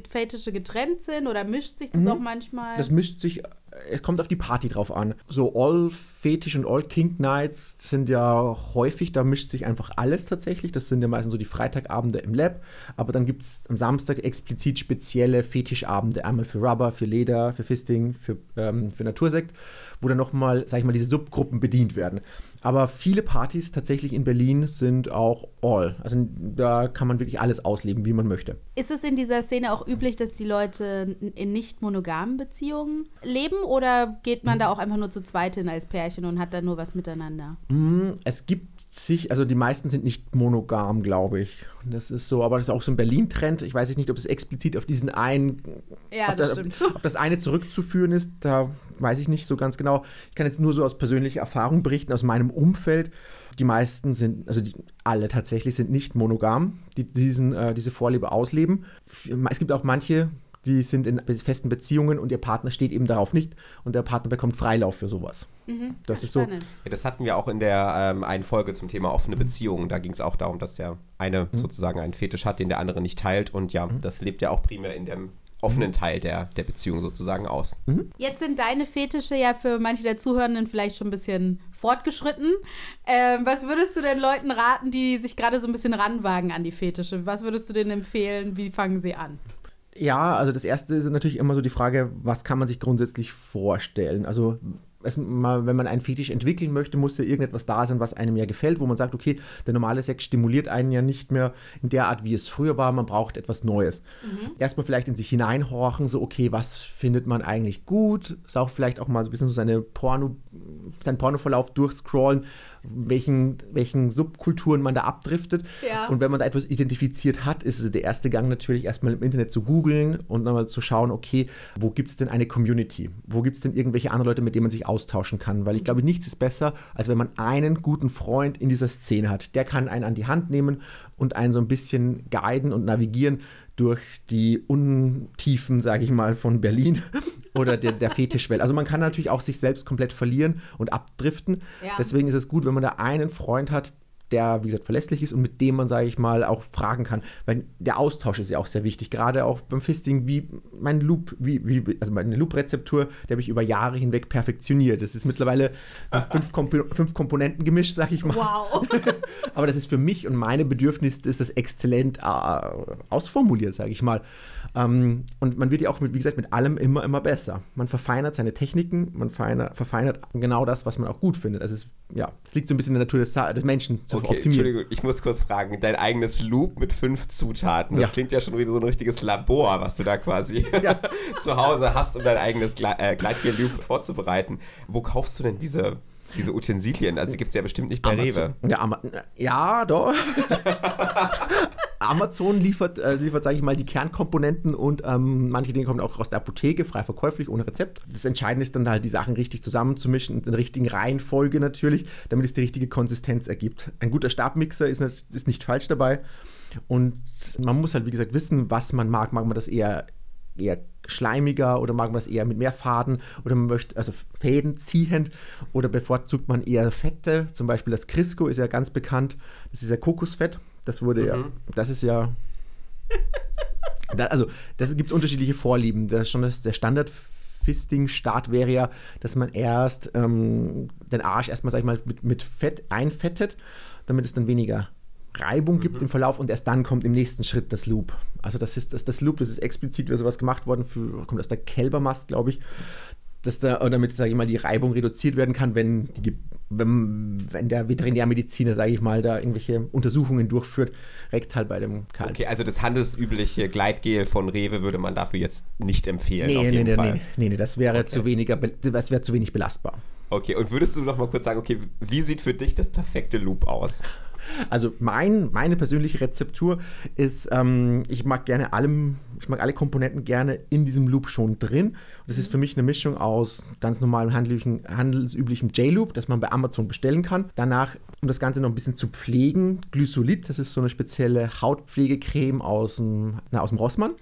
Fetische getrennt sind oder mischt sich das auch manchmal? Das mischt sich, es kommt auf die Party drauf an. So All Fetish und All Kink Nights sind ja häufig, da mischt sich einfach alles tatsächlich. Das sind ja meistens so die Freitagabende im Lab. Aber dann gibt es am Samstag explizit spezielle Fetischabende. Einmal für Rubber, für Leder, für Fisting, für, ähm, für Natursekt, wo dann nochmal, sag ich mal, diese Subgruppen bedient werden. Aber viele Partys tatsächlich in Berlin sind auch All. Also da kann man wirklich alles ausleben, wie man möchte. Ist es in dieser Szene auch üblich, dass die Leute in nicht monogamen Beziehungen leben oder geht man da auch einfach nur zu zweit hin als Pärchen und hat da nur was miteinander? Es gibt sich, also die meisten sind nicht monogam, glaube ich. Das ist so, aber das ist auch so ein Berlin-Trend. Ich weiß nicht, ob es explizit auf diesen einen, Ja, auf, das das, stimmt. auf das eine zurückzuführen ist. Da weiß ich nicht so ganz genau. Ich kann jetzt nur so aus persönlicher Erfahrung berichten, aus meinem Umfeld. Die meisten sind, also die, alle tatsächlich sind nicht monogam, die diesen, äh, diese Vorliebe ausleben. Es gibt auch manche, die sind in festen Beziehungen und ihr Partner steht eben darauf nicht und der Partner bekommt Freilauf für sowas. Das ist so. Ja, das hatten wir auch in der ähm, einen Folge zum Thema offene Beziehungen. Da ging es auch darum, dass der eine sozusagen einen Fetisch hat, den der andere nicht teilt. Und ja, das lebt ja auch primär in dem offenen Teil der, der Beziehung sozusagen aus. Jetzt sind deine Fetische ja für manche der Zuhörenden vielleicht schon ein bisschen fortgeschritten. Ähm, was würdest du den Leuten raten, die sich gerade so ein bisschen ranwagen an die Fetische? Was würdest du denen empfehlen? Wie fangen sie an? Ja, also das erste ist natürlich immer so die Frage, was kann man sich grundsätzlich vorstellen? Also es, mal, wenn man einen Fetisch entwickeln möchte, muss ja irgendetwas da sein, was einem ja gefällt, wo man sagt, okay, der normale Sex stimuliert einen ja nicht mehr in der Art, wie es früher war, man braucht etwas Neues. Erstmal vielleicht in sich hineinhorchen, so okay, was findet man eigentlich gut? Ist auch vielleicht auch mal so ein bisschen so seine Porno, seinen Pornoverlauf durchscrollen, welchen, welchen Subkulturen man da abdriftet. Ja. Und wenn man da etwas identifiziert hat, ist es der erste Gang natürlich erstmal im Internet zu googeln und dann mal zu schauen, okay, wo gibt es denn eine Community? Wo gibt es denn irgendwelche anderen Leute, mit denen man sich austauschen kann? Weil ich glaube, nichts ist besser, als wenn man einen guten Freund in dieser Szene hat. Der kann einen an die Hand nehmen und einen so ein bisschen guiden und navigieren durch die Untiefen, sage ich mal, von Berlin oder der, der Fetischwelt. Also man kann natürlich auch sich selbst komplett verlieren und abdriften. Ja. Deswegen ist es gut, wenn man da einen Freund hat, der, wie gesagt, verlässlich ist und mit dem man, sage ich mal, auch fragen kann. Weil der Austausch ist ja auch sehr wichtig. Gerade auch beim Fisting, wie mein Loop, wie, wie, also meine Loop-Rezeptur, die habe ich über Jahre hinweg perfektioniert. Das ist mittlerweile fünf, Kompo fünf Komponenten gemisch, sage ich mal. Wow. Aber das ist für mich und meine Bedürfnisse ist das exzellent äh, ausformuliert, sage ich mal. Ähm, und man wird ja auch, mit, wie gesagt, mit allem immer, immer besser. Man verfeinert seine Techniken, man feiner, verfeinert genau das, was man auch gut findet. Also es, ja, es liegt so ein bisschen in der Natur des, des Menschen zu Okay, optimieren. Entschuldigung, ich muss kurz fragen, dein eigenes Loop mit fünf Zutaten, das Ja. klingt ja schon wieder so ein richtiges Labor, was du da quasi zu Hause hast, um dein eigenes Gle äh, Gleitgel-Loop vorzubereiten. Wo kaufst du denn diese, diese Utensilien? Also die gibt es ja bestimmt nicht bei Rewe. Ja, Ama ja, doch. Amazon liefert, äh, liefert sage ich mal, die Kernkomponenten und ähm, manche Dinge kommen auch aus der Apotheke, frei verkäuflich, ohne Rezept. Das Entscheidende ist dann halt, die Sachen richtig zusammenzumischen, in der richtigen Reihenfolge natürlich, damit es die richtige Konsistenz ergibt. Ein guter Stabmixer ist, nicht- ist nicht falsch dabei. Und man muss halt, wie gesagt, wissen, was man mag. Mag man das eher, eher schleimiger oder mag man das eher mit mehr Faden oder man möchte, also Fäden ziehend oder bevorzugt man eher Fette. Zum Beispiel das Crisco ist ja ganz bekannt. Das ist ja Kokosfett. Das wurde ja, das ist ja. Da, also, das gibt es unterschiedliche Vorlieben. Das schon das, der Standard. Fisting-Start wäre ja, dass man erst ähm, den Arsch erstmal, sag ich mal, mit, mit Fett einfettet, damit es dann weniger Reibung gibt im Verlauf und erst dann kommt im nächsten Schritt das Loop. Also das ist das, das Loop, das ist explizit für sowas gemacht worden, für, kommt aus der Kälbermast, glaube ich. Dass da, damit, sage ich mal, die Reibung reduziert werden kann, wenn, die, wenn, wenn der Veterinärmediziner, sage ich mal, da irgendwelche Untersuchungen durchführt, rektal bei dem Kalb. Okay, also das handelsübliche Gleitgel von Rewe würde man dafür jetzt nicht empfehlen. Nee, auf nee, jeden nee, Fall. nee, nee, nee, das wäre zu weniger, das wäre zu wenig belastbar. Okay, und würdest du noch mal kurz sagen, okay, wie sieht für dich das perfekte Loop aus? Also mein, meine persönliche Rezeptur ist, ähm, ich mag gerne allem, ich mag alle Komponenten gerne in diesem Loop schon drin. Das ist für mich eine Mischung aus ganz normalem handelsüblichem J-Loop, das man bei Amazon bestellen kann. Danach, um das Ganze noch ein bisschen zu pflegen, Glysolid, das ist so eine spezielle Hautpflegecreme aus dem, na, aus dem Rossmann.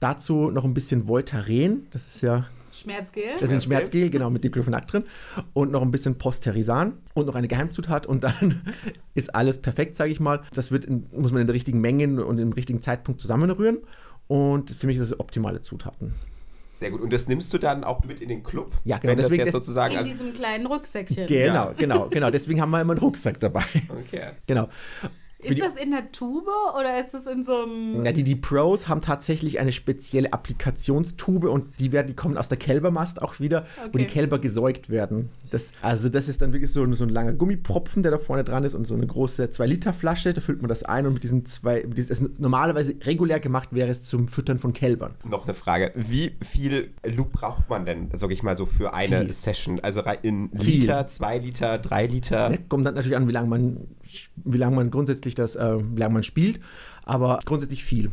Dazu noch ein bisschen Voltaren, das ist ja Schmerzgel. das ist ein Okay. Schmerzgel, genau, mit Diclofenac drin. Und noch ein bisschen Posterisan und noch eine Geheimzutat. Und dann ist alles perfekt, sage ich mal. Das wird in, muss man in der richtigen Menge und im richtigen Zeitpunkt zusammenrühren. Und für mich ist das optimale Zutaten. Sehr gut. Und das nimmst du dann auch mit in den Club? Ja, genau, Wenn das deswegen jetzt das- sozusagen. In Also, diesem kleinen Rücksäckchen. Genau, Ja. genau, genau. Deswegen haben wir immer einen Rucksack dabei. okay. Genau. Ist das in der Tube oder ist das in so einem. Ja, die, die Pros haben tatsächlich eine spezielle Applikationstube und die, werden, die kommen aus der Kälbermast auch wieder, wo die Okay. Kälber gesäugt werden. Das, also das ist dann wirklich so, so ein langer Gummipropfen, der da vorne dran ist und so eine große 2-Liter-Flasche, da füllt man das ein und mit diesen zwei, mit diesen, das normalerweise regulär gemacht wäre es zum Füttern von Kälbern. Noch eine Frage. Wie viel Loop braucht man denn, sag ich mal, so für eine Viel. Session? Also rei- in Viel. Liter, zwei Liter, drei Liter? Das kommt dann natürlich an, wie lange man, wie lange man grundsätzlich das, äh, wie lange man spielt, aber grundsätzlich viel.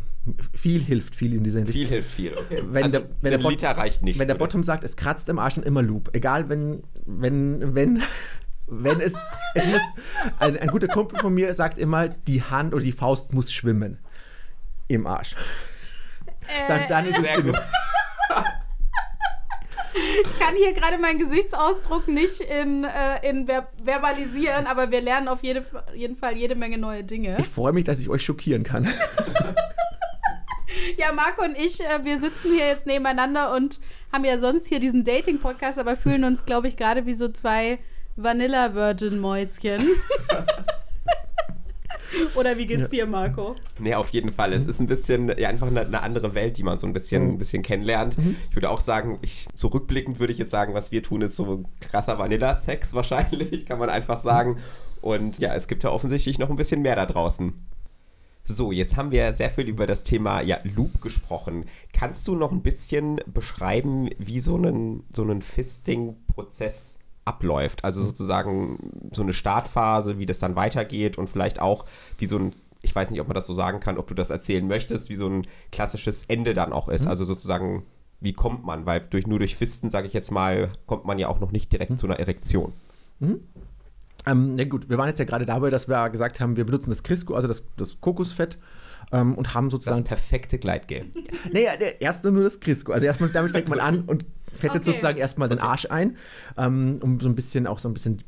Viel hilft viel in dieser Hinsicht. Viel hilft viel, okay. Wenn also der- wenn der Bot- Liter reicht nicht. Wenn der oder? Bottom sagt, es kratzt im Arsch, dann immer Loop. Egal, wenn, wenn, wenn, wenn es, es muss, ein, ein guter Kumpel von mir sagt immer, die Hand oder die Faust muss schwimmen im Arsch. Dann, dann ist es Sehr gut. Ich kann hier gerade meinen Gesichtsausdruck nicht in, äh, in ver verbalisieren, aber wir lernen auf jede, jeden Fall jede Menge neue Dinge. Ich freue mich, dass ich euch schockieren kann. Ja, Marco und ich, äh, wir sitzen hier jetzt nebeneinander und haben ja sonst hier diesen Dating-Podcast, aber fühlen uns, glaube ich, gerade wie so zwei Vanilla-Virgin-Mäuschen. Oder wie geht's dir, Marco? Nee, auf jeden Fall. Es ist ein bisschen, ja, einfach eine, eine andere Welt, die man so ein bisschen, ein bisschen kennenlernt. Ich würde auch sagen, ich, so rückblickend würde ich jetzt sagen, was wir tun, ist so krasser Vanilla-Sex wahrscheinlich, kann man einfach sagen. Und ja, es gibt ja offensichtlich noch ein bisschen mehr da draußen. So, jetzt haben wir sehr viel über das Thema ja, Loop gesprochen. Kannst du noch ein bisschen beschreiben, wie so ein, so ein Fisting-Prozess abläuft? Also sozusagen so eine Startphase, wie das dann weitergeht und vielleicht auch wie so ein, ich weiß nicht, ob man das so sagen kann, ob du das erzählen möchtest, wie so ein klassisches Ende dann auch ist. Also sozusagen, wie kommt man? Weil durch, nur durch Fisten, sage ich jetzt mal, kommt man ja auch noch nicht direkt zu einer Erektion. Ähm, ja gut, wir waren jetzt ja gerade dabei, dass wir gesagt haben, wir benutzen das Crisco, also das, das Kokosfett ähm, und haben Das sozusagen perfekte Gleitgel. Naja, der erste nur das Crisco. Also erstmal damit fängt man an und fettet Okay. sozusagen erstmal den Arsch ein, ähm, um so ein bisschen auch so ein bisschen,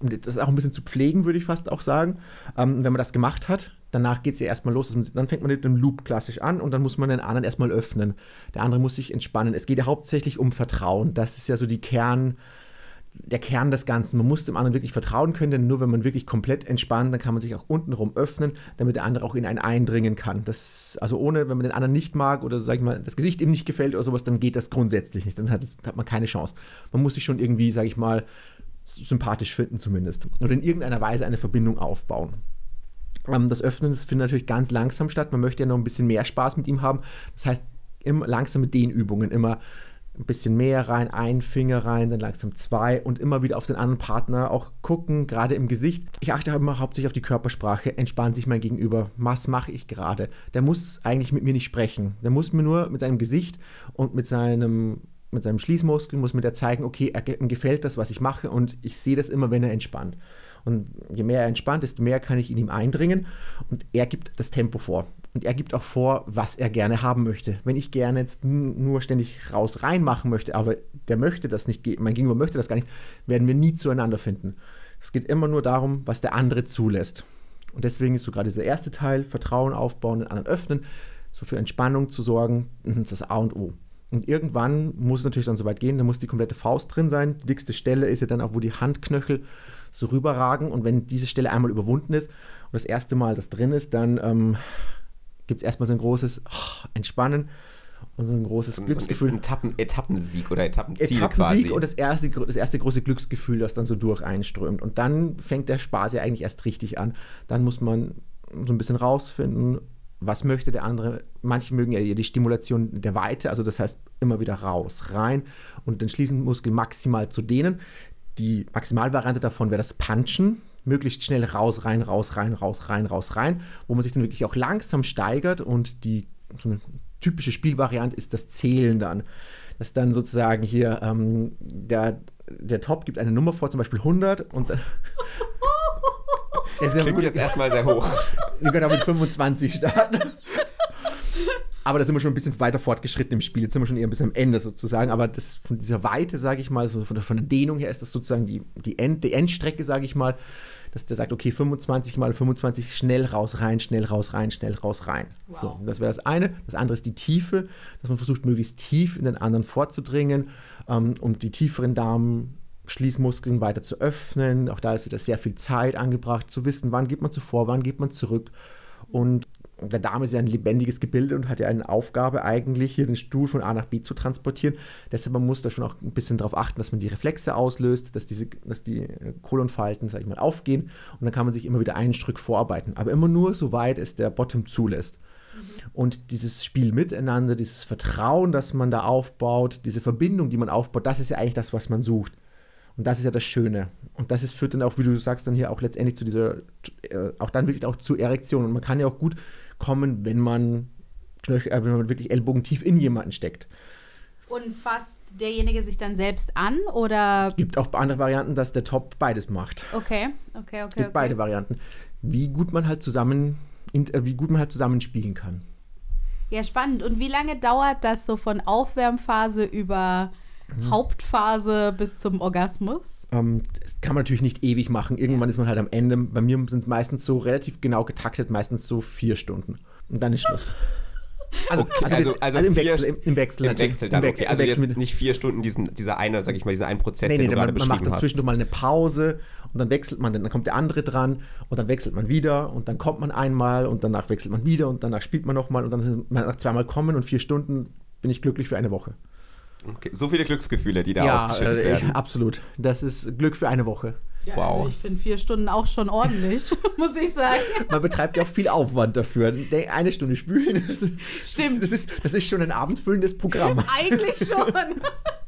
um das auch ein bisschen zu pflegen, würde ich fast auch sagen. Ähm, wenn man das gemacht hat, danach geht es ja erstmal los. Also Dann fängt man mit dem Loop klassisch an und dann muss man den anderen erstmal öffnen. Der andere muss sich entspannen. Es geht ja hauptsächlich um Vertrauen. Das ist ja so die Kern, der Kern des Ganzen. Man muss dem anderen wirklich vertrauen können, denn nur wenn man wirklich komplett entspannt, dann kann man sich auch untenrum öffnen, damit der andere auch in einen eindringen kann. Das, also ohne, wenn man den anderen nicht mag oder sag ich mal, das Gesicht ihm nicht gefällt oder sowas, dann geht das grundsätzlich nicht. Dann hat, es, hat man keine Chance. Man muss sich schon irgendwie, sag ich mal, sympathisch finden zumindest. Oder in irgendeiner Weise eine Verbindung aufbauen. Ähm, das Öffnen das findet natürlich ganz langsam statt. Man möchte ja noch ein bisschen mehr Spaß mit ihm haben. Das heißt, immer langsam mit den Übungen, immer ein bisschen mehr rein, ein Finger rein, dann langsam zwei und immer wieder auf den anderen Partner auch gucken, gerade im Gesicht. Ich achte immer hauptsächlich auf die Körpersprache, entspannt sich mein Gegenüber. Was mache ich gerade? Der muss eigentlich mit mir nicht sprechen. Der muss mir nur mit seinem Gesicht und mit seinem mit seinem Schließmuskel muss mir der zeigen, okay, er, gefällt das, was ich mache und ich sehe das immer, wenn er entspannt. Und je mehr er entspannt, desto mehr kann ich in ihm eindringen und er gibt das Tempo vor. Und er gibt auch vor, was er gerne haben möchte. Wenn ich gerne jetzt nur ständig raus rein machen möchte, aber der möchte das nicht, mein Gegenüber möchte das gar nicht, werden wir nie zueinander finden. Es geht immer nur darum, was der andere zulässt. Und deswegen ist so gerade dieser erste Teil, Vertrauen aufbauen, den anderen öffnen, so für Entspannung zu sorgen, das ist das A und O. Und irgendwann muss es natürlich dann so weit gehen, da muss die komplette Faust drin sein. Die dickste Stelle ist ja dann auch, wo die Handknöchel so rüberragen. Und wenn diese Stelle einmal überwunden ist und das erste Mal das drin ist, dann ähm, gibt es erstmal so ein großes oh, Entspannen. und so ein großes ein- Glücksgefühl. So ein Etappen, Etappensieg oder Etappenziel Etappensieg quasi. und das erste, das erste große Glücksgefühl, das dann so durch einströmt. Und dann fängt der Spaß ja eigentlich erst richtig an. Dann muss man so ein bisschen rausfinden, was möchte der andere. Manche mögen ja die Stimulation der Weite, also das heißt immer wieder raus, rein und den Schließmuskel maximal zu dehnen. Die Maximalvariante davon wäre das Punchen. Möglichst schnell raus, rein, raus, rein, raus, rein, raus, rein, wo man sich dann wirklich auch langsam steigert und die so eine typische Spielvariante ist das Zählen dann. Dass dann sozusagen hier ähm, der, der Top gibt eine Nummer vor, zum Beispiel 100 und dann. Das Klingt jetzt erstmal sehr hoch. wir können auch mit 25 starten. Aber da sind wir schon ein bisschen weiter fortgeschritten im Spiel. Jetzt sind wir schon eher ein bisschen am Ende sozusagen. Aber das von dieser Weite, sage ich mal, so von der, von der Dehnung her ist das sozusagen die, die, End, die Endstrecke, sage ich mal, dass der sagt, okay, 25 mal 25, schnell raus, rein, schnell raus, rein, schnell raus, rein. Wow. So, das wäre das eine. Das andere ist die Tiefe, dass man versucht, möglichst tief in den anderen vorzudringen, ähm, um die tieferen Darmschließmuskeln weiter zu öffnen. Auch da ist wieder sehr viel Zeit angebracht, zu wissen, wann geht man zuvor, wann geht man zurück. Und der Darm ist ja ein lebendiges Gebilde und hat ja eine Aufgabe eigentlich, hier den Stuhl von A nach B zu transportieren. Deshalb man muss da schon auch ein bisschen darauf achten, dass man die Reflexe auslöst, dass, diese, dass die Kolonfalten, sag ich mal, aufgehen und dann kann man sich immer wieder einen Stück vorarbeiten. Aber immer nur, soweit es der Bottom zulässt. Und dieses Spiel miteinander, dieses Vertrauen, das man da aufbaut, diese Verbindung, die man aufbaut, das ist ja eigentlich das, was man sucht. Und das ist ja das Schöne. Und das ist, führt dann auch, wie du sagst, dann hier auch letztendlich zu dieser, äh, auch dann wirklich auch zur Erektion. Und man kann ja auch gut kommen, wenn man, Knöchel, äh, wenn man wirklich Ellbogen tief in jemanden steckt. Und fasst derjenige sich dann selbst an oder. Gibt auch andere Varianten, dass der Top beides macht. Okay, okay, okay. Gibt okay. beide Varianten. Wie gut man halt zusammen, äh, wie gut man halt zusammenspielen kann. Ja, spannend. Und wie lange dauert das so von Aufwärmphase über Mhm. Hauptphase bis zum Orgasmus? Ähm, das kann man natürlich nicht ewig machen. Irgendwann ist man halt am Ende. Bei mir sind es meistens so relativ genau getaktet, meistens so vier Stunden. Und dann ist Schluss. Also, Okay, also, also- also also im vier- Wechsel, im, im Wechsel Im. Wechsel dann, Im Wechsel, okay. Also Wechsel jetzt mit, nicht vier Stunden, diesen, dieser eine, sag ich mal, diesen einen Prozess, nee, nee, den du man, gerade man macht beschrieben hast. dazwischen mal eine Pause und dann wechselt man, dann kommt der andere dran und dann wechselt man wieder und dann kommt man einmal und danach wechselt man wieder und danach spielt man nochmal und dann sind man nach zweimal kommen und vier Stunden bin ich glücklich für eine Woche. Okay. So viele Glücksgefühle, die da ausgeschüttet äh, werden. absolut. Das ist Glück für eine Woche. Wow. Also ich finde vier Stunden auch schon ordentlich, muss ich sagen. Man betreibt ja auch viel Aufwand dafür. Eine Stunde spülen, das ist, Stimmt. Das ist, das ist schon ein abendfüllendes Programm. Eigentlich schon.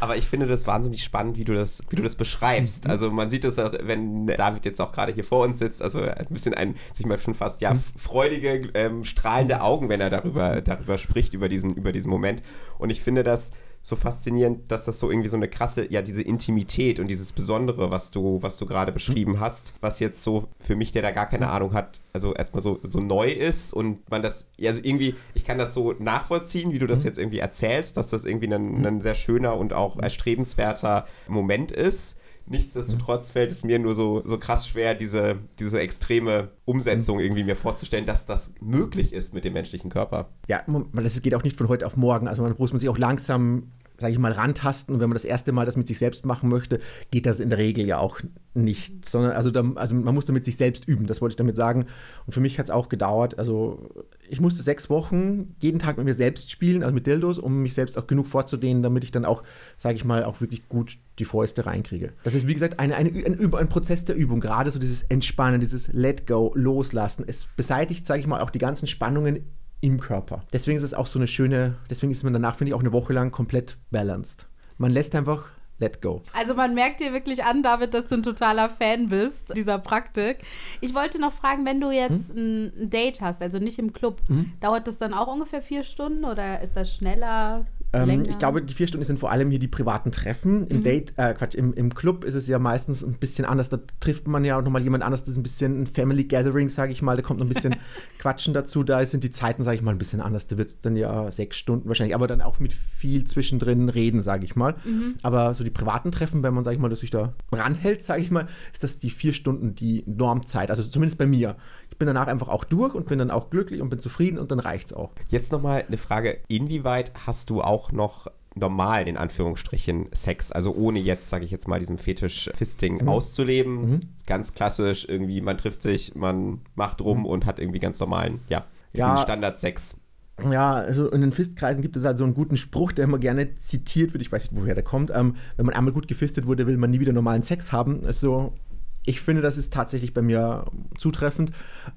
Aber ich finde das wahnsinnig spannend, wie du das, wie du das beschreibst. Also man sieht das, auch, wenn David jetzt auch gerade hier vor uns sitzt, also ein bisschen ein, sich mal schon fast ja freudige, ähm, strahlende Augen, wenn er darüber, darüber spricht, über diesen, über diesen Moment. Und ich finde das so faszinierend, dass das so irgendwie so eine krasse, ja, diese Intimität und dieses Besondere, was du, was du gerade beschrieben hast, was jetzt so für mich, der da gar keine Ahnung hat, also erstmal so, so neu ist und man das, ja, also irgendwie, ich kann das so nachvollziehen, wie du das jetzt irgendwie erzählst, dass das irgendwie ein, ein sehr schöner und auch erstrebenswerter Moment ist. Nichtsdestotrotz fällt es mir nur so, so krass schwer, diese, diese extreme Umsetzung irgendwie mir vorzustellen, dass das möglich ist mit dem menschlichen Körper. Ja, weil das geht auch nicht von heute auf morgen. Also man muss man sich auch langsam, sage ich mal, rantasten. Und wenn man das erste Mal das mit sich selbst machen möchte, geht das in der Regel ja auch nicht. Sondern also, da, also man muss damit sich selbst üben. Das wollte ich damit sagen. Und für mich hat es auch gedauert. Also ich musste sechs Wochen jeden Tag mit mir selbst spielen, also mit Dildos, um mich selbst auch genug vorzudehnen, damit ich dann auch, sage ich mal, auch wirklich gut die Fäuste reinkriege. Das ist, wie gesagt, eine, eine, ein, ein Prozess der Übung. Gerade so dieses Entspannen, dieses Let Go, Loslassen. Es beseitigt, sage ich mal, auch die ganzen Spannungen im Körper. Deswegen ist es auch so eine schöne, deswegen ist man danach, finde ich, auch eine Woche lang komplett balanced. Man lässt einfach let go. Also man merkt dir wirklich an, David, dass du ein totaler Fan bist dieser Praktik. Ich wollte noch fragen, wenn du jetzt ein ein Date hast, also nicht im Club, dauert das dann auch ungefähr vier Stunden oder ist das schneller? Ähm, ich glaube, die vier Stunden sind vor allem hier die privaten Treffen. Im Date, äh, Quatsch, im, im Club ist es ja meistens ein bisschen anders. Da trifft man ja auch nochmal jemand anders. Das ist ein bisschen ein Family Gathering, sage ich mal. Da kommt noch ein bisschen Quatschen dazu. Da sind die Zeiten, sage ich mal, ein bisschen anders. Da wird es dann ja sechs Stunden wahrscheinlich, aber dann auch mit viel zwischendrin reden, sage ich mal. Aber so die privaten Treffen, wenn man, sage ich mal, dass sich da ranhält, sage ich mal, ist das die vier Stunden die Normzeit. Also zumindest bei mir. Ich bin danach einfach auch durch und bin dann auch glücklich und bin zufrieden und dann reicht es auch. Jetzt nochmal eine Frage, inwieweit hast du auch noch normalen, in Anführungsstrichen, Sex, also ohne jetzt, sage ich jetzt mal, diesen Fetisch-Fisting auszuleben, ganz klassisch, irgendwie, man trifft sich, man macht rum und hat irgendwie ganz normalen, ja, Ja. Standard-Sex. ja, also in den Fistkreisen gibt es halt so einen guten Spruch, der immer gerne zitiert wird. Ich weiß nicht, woher der kommt. Ähm, wenn man einmal gut gefistet wurde, will man nie wieder normalen Sex haben. Also ich finde, das ist tatsächlich bei mir zutreffend.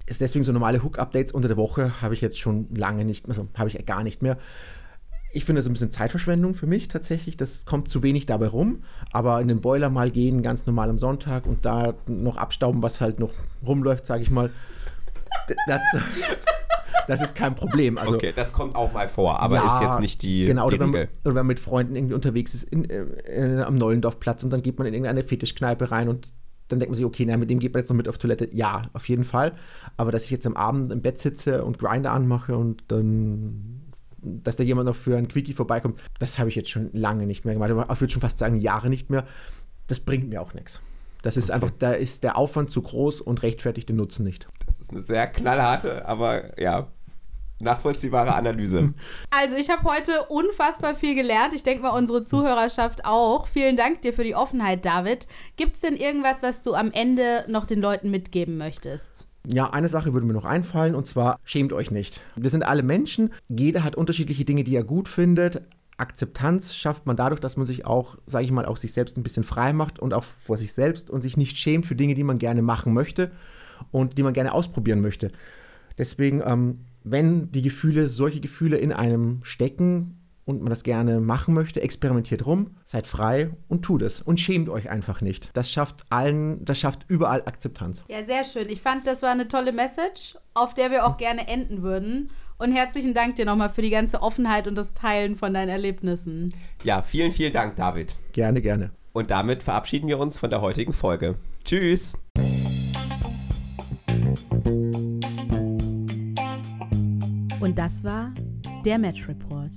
Ist deswegen so normale Hook-Updates unter der Woche habe ich jetzt schon lange nicht, also habe ich gar nicht mehr. Ich finde das ein bisschen Zeitverschwendung für mich tatsächlich. Das kommt zu wenig dabei rum. Aber in den Boiler mal gehen, ganz normal am Sonntag und da noch abstauben, was halt noch rumläuft, sage ich mal. Das, das ist kein Problem. Also, okay, das kommt auch mal vor, aber ja, ist jetzt nicht die, genau, die oder, wenn, Regel. man- oder wenn man mit Freunden irgendwie unterwegs ist in, äh, am Neulendorfplatz und dann geht man in irgendeine Fetischkneipe rein und dann denkt man sich, okay, na, mit dem geht man jetzt noch mit auf Toilette. Ja, auf jeden Fall. Aber dass ich jetzt am Abend im Bett sitze und Grinder anmache und dann, dass da jemand noch für ein Quickie vorbeikommt, das habe ich jetzt schon lange nicht mehr gemacht. Ich würde schon fast sagen, Jahre nicht mehr. Das bringt mir auch nichts. Das ist einfach, da ist der Aufwand zu groß und rechtfertigt den Nutzen nicht. Das ist eine sehr knallharte, aber ja, nachvollziehbare Analyse. Also ich habe heute unfassbar viel gelernt. Ich denke mal, unsere Zuhörerschaft auch. Vielen Dank dir für die Offenheit, David. Gibt es denn irgendwas, was du am Ende noch den Leuten mitgeben möchtest? Ja, eine Sache würde mir noch einfallen und zwar schämt euch nicht. Wir sind alle Menschen, jeder hat unterschiedliche Dinge, die er gut findet. Akzeptanz schafft man dadurch, dass man sich auch, sage ich mal, auch sich selbst ein bisschen frei macht und auch vor sich selbst und sich nicht schämt für Dinge, die man gerne machen möchte und die man gerne ausprobieren möchte. Deswegen, ähm, wenn die Gefühle, solche Gefühle in einem stecken und man das gerne machen möchte, experimentiert rum, seid frei und tut es und schämt euch einfach nicht. Das schafft allen, das schafft überall Akzeptanz. Ja, sehr schön. Ich fand, das war eine tolle Message, auf der wir auch gerne enden würden. Und herzlichen Dank dir nochmal für die ganze Offenheit und das Teilen von deinen Erlebnissen. Ja, vielen, vielen Dank, David. Gerne, gerne. Und damit verabschieden wir uns von der heutigen Folge. Tschüss. Und das war der Match Report.